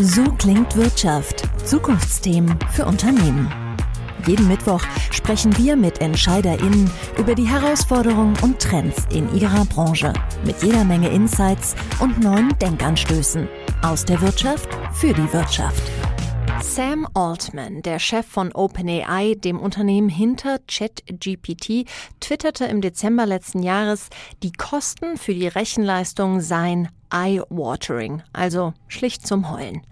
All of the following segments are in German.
So klingt Wirtschaft. Zukunftsthemen für Unternehmen. Jeden Mittwoch sprechen wir mit EntscheiderInnen über die Herausforderungen und Trends in ihrer Branche. Mit jeder Menge Insights und neuen Denkanstößen. Aus der Wirtschaft für die Wirtschaft. Sam Altman, der Chef von OpenAI, dem Unternehmen hinter ChatGPT, twitterte im Dezember letzten Jahres, die Kosten für die Rechenleistung seien eye-watering, also schlicht zum Heulen.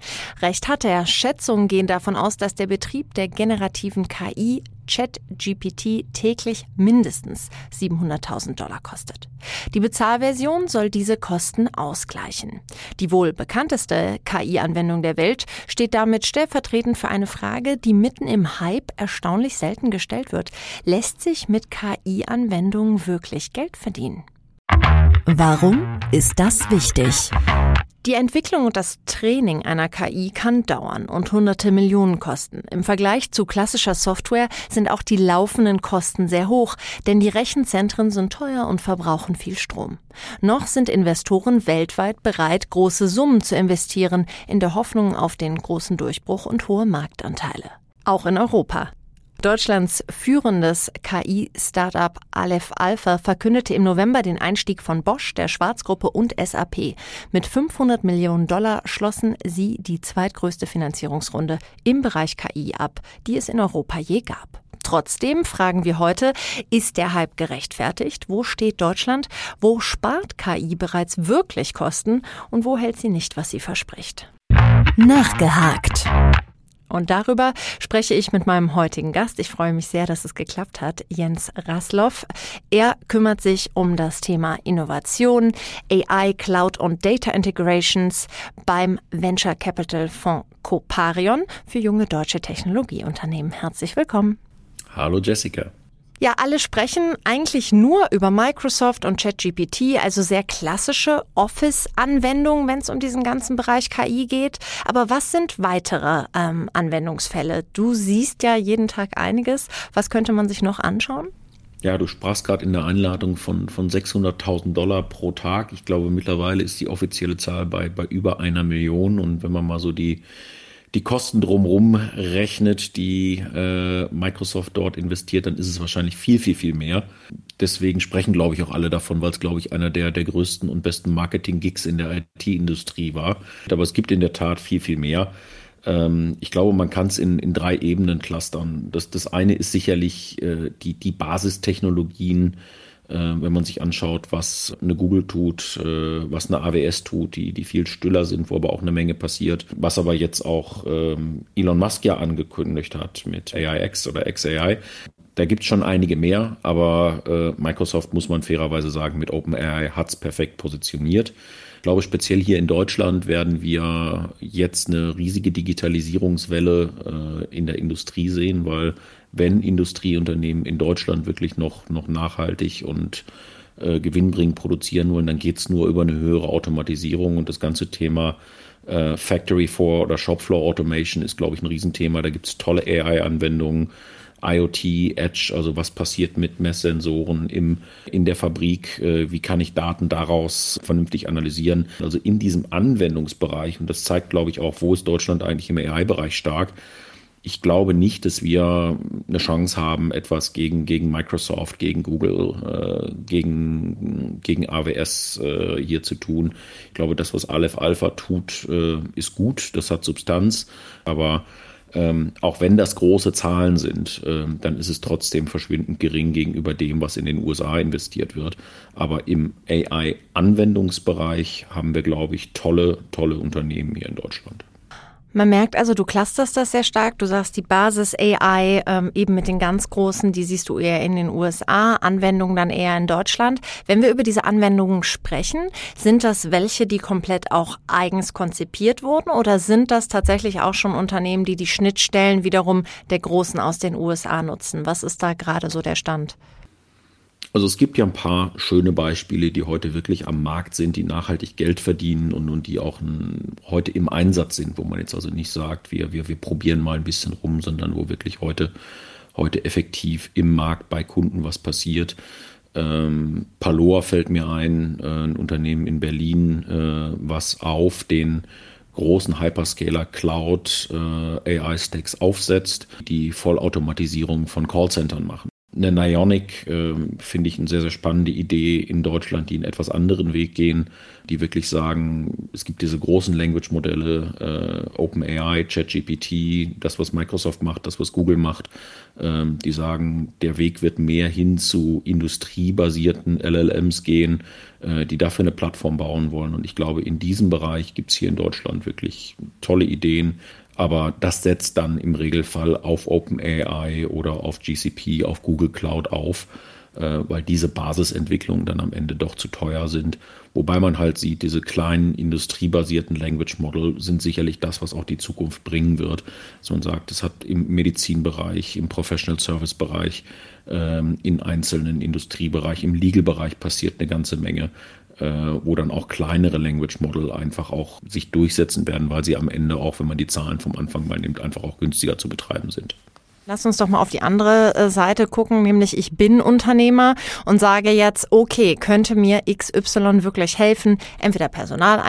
Recht hat er. Schätzungen gehen davon aus, dass der Betrieb der generativen KI ChatGPT täglich mindestens 700.000 Dollar kostet. Die Bezahlversion soll diese Kosten ausgleichen. Die wohl bekannteste KI-Anwendung der Welt steht damit stellvertretend für eine Frage, die mitten im Hype erstaunlich selten gestellt wird. Lässt sich mit KI-Anwendungen wirklich Geld verdienen? Warum ist das wichtig? Die Entwicklung und das Training einer KI kann dauern und hunderte Millionen kosten. Im Vergleich zu klassischer Software sind auch die laufenden Kosten sehr hoch, denn die Rechenzentren sind teuer und verbrauchen viel Strom. Noch sind Investoren weltweit bereit, große Summen zu investieren, in der Hoffnung auf den großen Durchbruch und hohe Marktanteile. Auch in Europa. Deutschlands führendes KI-Startup Aleph Alpha verkündete im November den Einstieg von Bosch, der Schwarzgruppe und SAP. Mit 500 Millionen Dollar schlossen sie die zweitgrößte Finanzierungsrunde im Bereich KI ab, die es in Europa je gab. Trotzdem fragen wir heute, ist der Hype gerechtfertigt? Wo steht Deutschland? Wo spart KI bereits wirklich Kosten? Und wo hält sie nicht, was sie verspricht? Nachgehakt. Und darüber spreche ich mit meinem heutigen Gast. Ich freue mich sehr, dass es geklappt hat, Jens Rasloff. Er kümmert sich um das Thema Innovation, AI, Cloud und Data Integrations beim Venture Capital Fonds Coparion für junge deutsche Technologieunternehmen. Herzlich willkommen. Hallo Jessica. Ja, alle sprechen eigentlich nur über Microsoft und ChatGPT, also sehr klassische Office-Anwendungen, wenn es um diesen ganzen Bereich KI geht. Aber was sind weitere ähm, Anwendungsfälle? Du siehst ja jeden Tag einiges. Was könnte man sich noch anschauen? Ja, du sprachst gerade in der Einladung von, von 600.000 Dollar pro Tag. Ich glaube, mittlerweile ist die offizielle Zahl bei, bei über einer Million. Und wenn man mal so die die Kosten drumherum rechnet, die äh, Microsoft dort investiert, dann ist es wahrscheinlich viel, viel, viel mehr. Deswegen sprechen, glaube ich, auch alle davon, weil es, glaube ich, einer der, der größten und besten Marketing-Gigs in der IT-Industrie war. Aber es gibt in der Tat viel, viel mehr. Ähm, ich glaube, man kann es in, in drei Ebenen clustern. Das, das eine ist sicherlich äh, die, die Basistechnologien, wenn man sich anschaut, was eine Google tut, äh, was eine AWS tut, die, die viel stiller sind, wo aber auch eine Menge passiert. Was aber jetzt auch ähm, Elon Musk ja angekündigt hat mit AIX oder XAI. Da gibt es schon einige mehr, aber äh, Microsoft, muss man fairerweise sagen, mit OpenAI hat es perfekt positioniert. Ich glaube, speziell hier in Deutschland werden wir jetzt eine riesige Digitalisierungswelle äh, in der Industrie sehen, weil wenn Industrieunternehmen in Deutschland wirklich noch, noch nachhaltig und äh, gewinnbringend produzieren wollen, dann geht es nur über eine höhere Automatisierung und das ganze Thema äh, Factory Floor oder Shopfloor Automation ist, glaube ich, ein Riesenthema. Da gibt es tolle AI-Anwendungen. IoT, Edge, also was passiert mit Messsensoren im, in der Fabrik, äh, wie kann ich Daten daraus vernünftig analysieren. Also in diesem Anwendungsbereich, und das zeigt, glaube ich, auch, wo ist Deutschland eigentlich im AI-Bereich stark, ich glaube nicht, dass wir eine Chance haben, etwas gegen, gegen Microsoft, gegen Google, äh, gegen, gegen AWS äh, hier zu tun. Ich glaube, das, was Aleph Alpha tut, äh, ist gut, das hat Substanz, aber ähm, auch wenn das große Zahlen sind, äh, dann ist es trotzdem verschwindend gering gegenüber dem, was in den USA investiert wird. Aber im AI-Anwendungsbereich haben wir, glaube ich, tolle, tolle Unternehmen hier in Deutschland. Man merkt also, du clusterst das sehr stark. Du sagst, die Basis AI ähm, eben mit den ganz großen, die siehst du eher in den USA, Anwendungen dann eher in Deutschland. Wenn wir über diese Anwendungen sprechen, sind das welche, die komplett auch eigens konzipiert wurden oder sind das tatsächlich auch schon Unternehmen, die die Schnittstellen wiederum der Großen aus den USA nutzen? Was ist da gerade so der Stand? Also es gibt ja ein paar schöne Beispiele, die heute wirklich am Markt sind, die nachhaltig Geld verdienen und, und die auch ein, heute im Einsatz sind, wo man jetzt also nicht sagt, wir, wir, wir probieren mal ein bisschen rum, sondern wo wirklich heute, heute effektiv im Markt bei Kunden was passiert. Ähm, Paloa fällt mir ein, äh, ein Unternehmen in Berlin, äh, was auf den großen Hyperscaler Cloud äh, AI-Stacks aufsetzt, die Vollautomatisierung von Callcentern machen eine Nionic äh, finde ich eine sehr, sehr spannende Idee in Deutschland, die einen etwas anderen Weg gehen, die wirklich sagen, es gibt diese großen Language-Modelle, äh, OpenAI, ChatGPT, das, was Microsoft macht, das, was Google macht, äh, die sagen, der Weg wird mehr hin zu industriebasierten LLMs gehen, äh, die dafür eine Plattform bauen wollen. Und ich glaube, in diesem Bereich gibt es hier in Deutschland wirklich tolle Ideen, aber das setzt dann im Regelfall auf OpenAI oder auf GCP, auf Google Cloud auf, äh, weil diese Basisentwicklungen dann am Ende doch zu teuer sind. Wobei man halt sieht, diese kleinen industriebasierten Language Model sind sicherlich das, was auch die Zukunft bringen wird. So man sagt, es hat im Medizinbereich, im Professional Service Bereich, ähm, in einzelnen Industriebereich, im Legal Bereich passiert eine ganze Menge äh, wo dann auch kleinere Language Model einfach auch sich durchsetzen werden, weil sie am Ende auch, wenn man die Zahlen vom Anfang mal nimmt, einfach auch günstiger zu betreiben sind. Lass uns doch mal auf die andere äh, Seite gucken, nämlich ich bin Unternehmer und sage jetzt, okay, könnte mir XY wirklich helfen, entweder Personal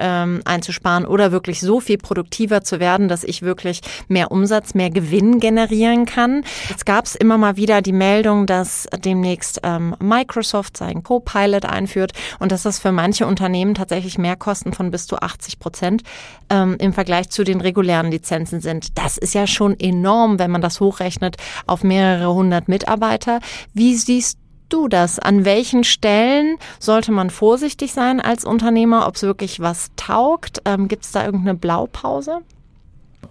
ähm, einzusparen oder wirklich so viel produktiver zu werden, dass ich wirklich mehr Umsatz, mehr Gewinn generieren kann. Jetzt gab es immer mal wieder die Meldung, dass demnächst ähm, Microsoft seinen Copilot einführt und dass das für manche Unternehmen tatsächlich Mehrkosten von bis zu 80 Prozent ähm, im Vergleich zu den regulären Lizenzen sind. Das ist ja schon enorm, wenn man das hochrechnet auf mehrere hundert Mitarbeiter. Wie siehst du das? An welchen Stellen sollte man vorsichtig sein als Unternehmer, ob es wirklich was taugt? Ähm, Gibt es da irgendeine Blaupause?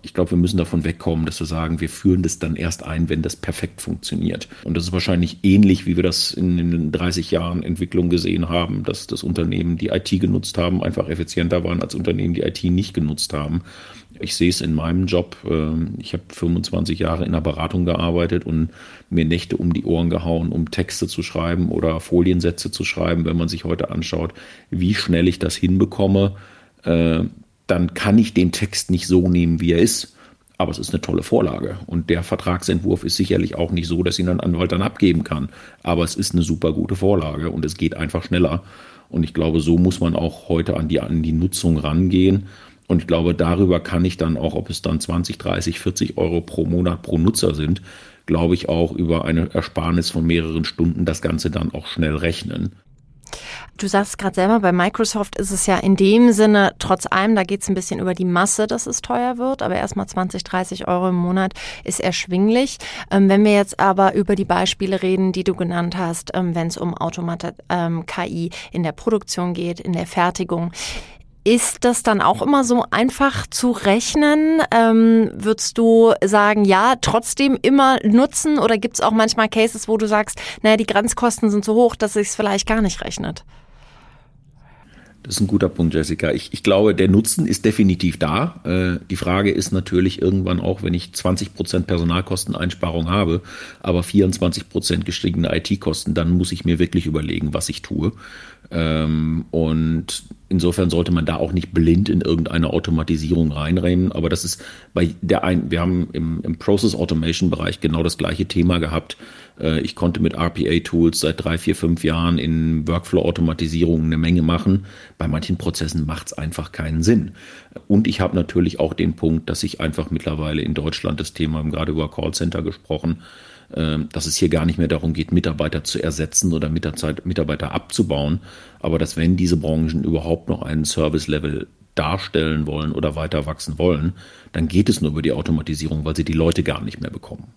Ich glaube, wir müssen davon wegkommen, dass wir sagen, wir führen das dann erst ein, wenn das perfekt funktioniert. Und das ist wahrscheinlich ähnlich, wie wir das in den 30 Jahren Entwicklung gesehen haben, dass das Unternehmen, die IT genutzt haben, einfach effizienter waren als Unternehmen, die IT nicht genutzt haben. Ich sehe es in meinem Job. Ähm, ich habe 25 Jahre in der Beratung gearbeitet und mir Nächte um die Ohren gehauen, um Texte zu schreiben oder Foliensätze zu schreiben. Wenn man sich heute anschaut, wie schnell ich das hinbekomme, äh, dann kann ich den Text nicht so nehmen, wie er ist. Aber es ist eine tolle Vorlage. Und der Vertragsentwurf ist sicherlich auch nicht so, dass ihn ein Anwalt dann abgeben kann. Aber es ist eine super gute Vorlage und es geht einfach schneller. Und ich glaube, so muss man auch heute an die, an die Nutzung rangehen. Und ich glaube, darüber kann ich dann auch, ob es dann 20, 30, 40 Euro pro Monat pro Nutzer sind, glaube ich auch über eine Ersparnis von mehreren Stunden das Ganze dann auch schnell rechnen. Du sagst gerade selber, bei Microsoft ist es ja in dem Sinne, trotz allem, da geht es ein bisschen über die Masse, dass es teuer wird, aber erstmal 20, 30 Euro im Monat ist erschwinglich. Ähm, wenn wir jetzt aber über die Beispiele reden, die du genannt hast, ähm, wenn es um Automat ähm, KI in der Produktion geht, in der Fertigung, ist das dann auch immer so einfach zu rechnen? Ähm, würdest du sagen, ja, trotzdem immer nutzen oder gibt es auch manchmal Cases, wo du sagst, naja, die Grenzkosten sind so hoch, dass sich vielleicht gar nicht rechnet? Das ist ein guter Punkt, Jessica. Ich, ich glaube, der Nutzen ist definitiv da. Äh, die Frage ist natürlich irgendwann auch, wenn ich 20 Prozent Personalkosteneinsparung habe, aber 24 Prozent gestiegene IT-Kosten, dann muss ich mir wirklich überlegen, was ich tue. Ähm, und insofern sollte man da auch nicht blind in irgendeine Automatisierung reinrennen. Aber das ist bei der ein, wir haben im, im Process Automation Bereich genau das gleiche Thema gehabt. Äh, ich konnte mit RPA-Tools seit drei, vier, fünf Jahren in Workflow-Automatisierung eine Menge machen. Bei manchen Prozessen macht es einfach keinen Sinn. Und ich habe natürlich auch den Punkt, dass ich einfach mittlerweile in Deutschland das Thema, gerade über Callcenter gesprochen, dass es hier gar nicht mehr darum geht, Mitarbeiter zu ersetzen oder Mitarbeiter abzubauen, aber dass wenn diese Branchen überhaupt noch einen Service-Level darstellen wollen oder weiter wachsen wollen, dann geht es nur über die Automatisierung, weil sie die Leute gar nicht mehr bekommen.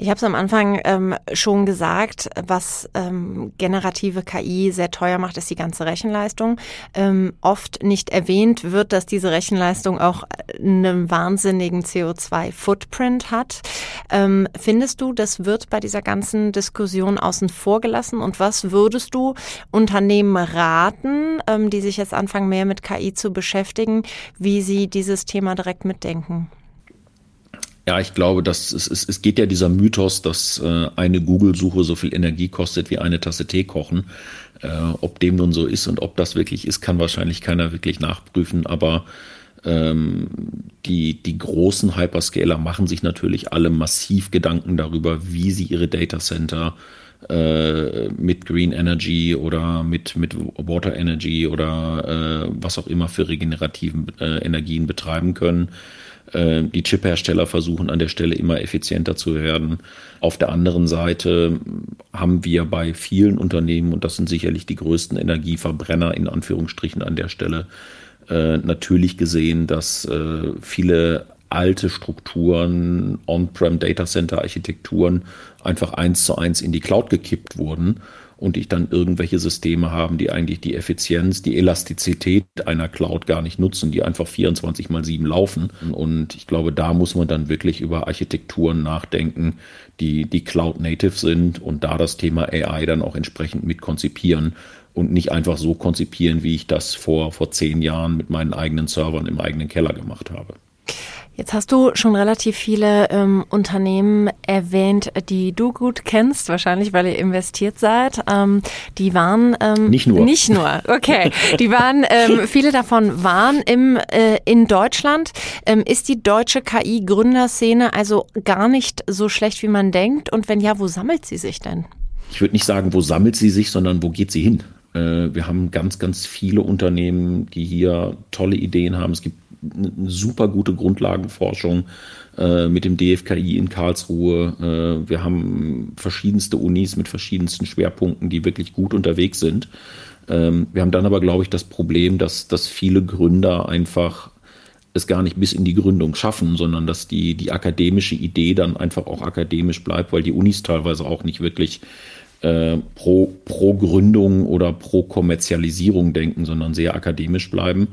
Ich habe es am Anfang ähm, schon gesagt, was ähm, generative KI sehr teuer macht, ist die ganze Rechenleistung. Ähm, oft nicht erwähnt wird, dass diese Rechenleistung auch einen wahnsinnigen CO2-Footprint hat. Ähm, findest du, das wird bei dieser ganzen Diskussion außen vor gelassen? Und was würdest du Unternehmen raten, ähm, die sich jetzt anfangen, mehr mit KI zu beschäftigen, wie sie dieses Thema direkt mitdenken? Ja, ich glaube, dass es, es, es geht ja dieser Mythos, dass äh, eine Google-Suche so viel Energie kostet wie eine Tasse Tee kochen. Äh, ob dem nun so ist und ob das wirklich ist, kann wahrscheinlich keiner wirklich nachprüfen. Aber ähm, die, die großen Hyperscaler machen sich natürlich alle massiv Gedanken darüber, wie sie ihre Datacenter äh, mit Green Energy oder mit, mit Water Energy oder äh, was auch immer für regenerativen äh, Energien betreiben können. Äh, die Chiphersteller versuchen an der Stelle immer effizienter zu werden. Auf der anderen Seite haben wir bei vielen Unternehmen, und das sind sicherlich die größten Energieverbrenner in Anführungsstrichen an der Stelle, äh, natürlich gesehen, dass äh, viele alte Strukturen, On-Prem Data Center Architekturen einfach eins zu eins in die Cloud gekippt wurden und ich dann irgendwelche Systeme haben, die eigentlich die Effizienz, die Elastizität einer Cloud gar nicht nutzen, die einfach 24 mal 7 laufen. Und ich glaube, da muss man dann wirklich über Architekturen nachdenken, die, die Cloud Native sind und da das Thema AI dann auch entsprechend mit konzipieren und nicht einfach so konzipieren, wie ich das vor, vor zehn Jahren mit meinen eigenen Servern im eigenen Keller gemacht habe. Jetzt hast du schon relativ viele ähm, Unternehmen erwähnt, die du gut kennst, wahrscheinlich weil ihr investiert seid. Ähm, die waren ähm, nicht nur. Nicht nur, okay. Die waren, ähm, viele davon waren im, äh, in Deutschland. Ähm, ist die deutsche KI-Gründerszene also gar nicht so schlecht, wie man denkt? Und wenn ja, wo sammelt sie sich denn? Ich würde nicht sagen, wo sammelt sie sich, sondern wo geht sie hin? Äh, wir haben ganz, ganz viele Unternehmen, die hier tolle Ideen haben. Es gibt eine super gute Grundlagenforschung äh, mit dem DFKI in Karlsruhe. Äh, wir haben verschiedenste Unis mit verschiedensten Schwerpunkten, die wirklich gut unterwegs sind. Ähm, wir haben dann aber, glaube ich, das Problem, dass, dass viele Gründer einfach es gar nicht bis in die Gründung schaffen, sondern dass die, die akademische Idee dann einfach auch akademisch bleibt, weil die Unis teilweise auch nicht wirklich äh, pro, pro Gründung oder pro Kommerzialisierung denken, sondern sehr akademisch bleiben.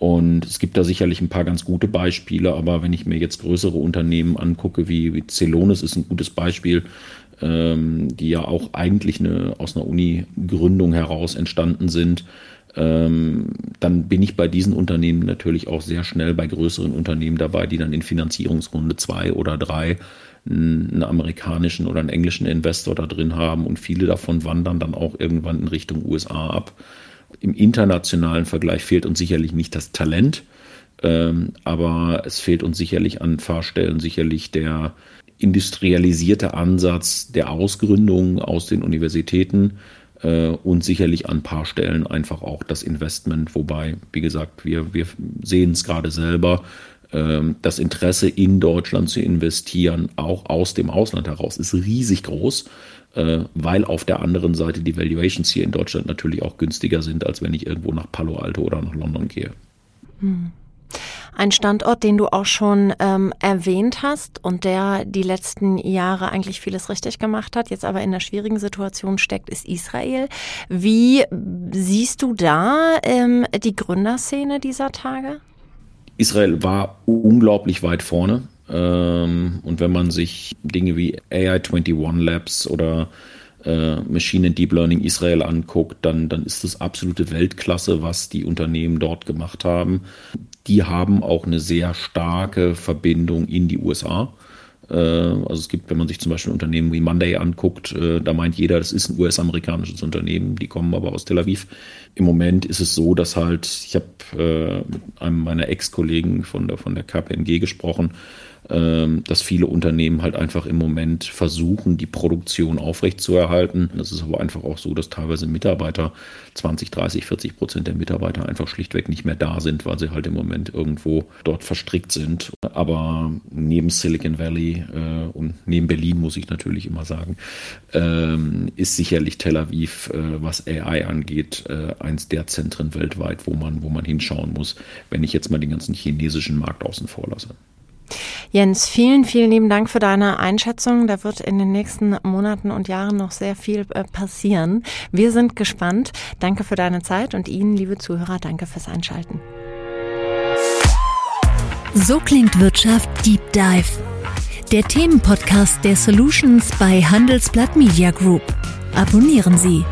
Und es gibt da sicherlich ein paar ganz gute Beispiele, aber wenn ich mir jetzt größere Unternehmen angucke, wie, wie Celonis ist ein gutes Beispiel, ähm, die ja auch eigentlich eine, aus einer Uni-Gründung heraus entstanden sind, ähm, dann bin ich bei diesen Unternehmen natürlich auch sehr schnell bei größeren Unternehmen dabei, die dann in Finanzierungsrunde zwei oder drei einen amerikanischen oder einen englischen Investor da drin haben und viele davon wandern dann auch irgendwann in Richtung USA ab. Im internationalen Vergleich fehlt uns sicherlich nicht das Talent, ähm, aber es fehlt uns sicherlich an Fahrstellen, sicherlich der industrialisierte Ansatz der Ausgründung aus den Universitäten äh, und sicherlich an ein paar Stellen einfach auch das Investment, wobei, wie gesagt, wir, wir sehen es gerade selber, ähm, das Interesse in Deutschland zu investieren, auch aus dem Ausland heraus, ist riesig groß. Äh, weil auf der anderen Seite die Valuations hier in Deutschland natürlich auch günstiger sind, als wenn ich irgendwo nach Palo Alto oder nach London gehe. Hm. Ein Standort, den du auch schon ähm, erwähnt hast und der die letzten Jahre eigentlich vieles richtig gemacht hat, jetzt aber in einer schwierigen Situation steckt, ist Israel. Wie siehst du da ähm, die Gründerszene dieser Tage? Israel war unglaublich weit vorne. Ähm, und wenn man sich Dinge wie AI21 Labs oder äh, Machine and Deep Learning Israel anguckt, dann, dann ist das absolute Weltklasse, was die Unternehmen dort gemacht haben. Die haben auch eine sehr starke Verbindung in die USA. Äh, also es gibt, wenn man sich zum Beispiel Unternehmen wie Monday anguckt, äh, da meint jeder, das ist ein US-amerikanisches Unternehmen, die kommen aber aus Tel Aviv. Im Moment ist es so, dass halt, ich habe äh, mit einem meiner Ex-Kollegen von der, von der KPMG gesprochen, dass viele Unternehmen halt einfach im Moment versuchen, die Produktion aufrechtzuerhalten. Das ist aber einfach auch so, dass teilweise Mitarbeiter, 20, 30, 40 Prozent der Mitarbeiter einfach schlichtweg nicht mehr da sind, weil sie halt im Moment irgendwo dort verstrickt sind. Aber neben Silicon Valley äh, und neben Berlin muss ich natürlich immer sagen, ähm, ist sicherlich Tel Aviv, äh, was AI angeht, äh, eins der Zentren weltweit, wo man, wo man hinschauen muss, wenn ich jetzt mal den ganzen chinesischen Markt außen vor lasse. Jens, vielen, vielen lieben Dank für deine Einschätzung. Da wird in den nächsten Monaten und Jahren noch sehr viel äh, passieren. Wir sind gespannt. Danke für deine Zeit und Ihnen, liebe Zuhörer, danke fürs Einschalten. So klingt Wirtschaft Deep Dive. Der Themenpodcast der Solutions bei Handelsblatt Media Group. Abonnieren Sie.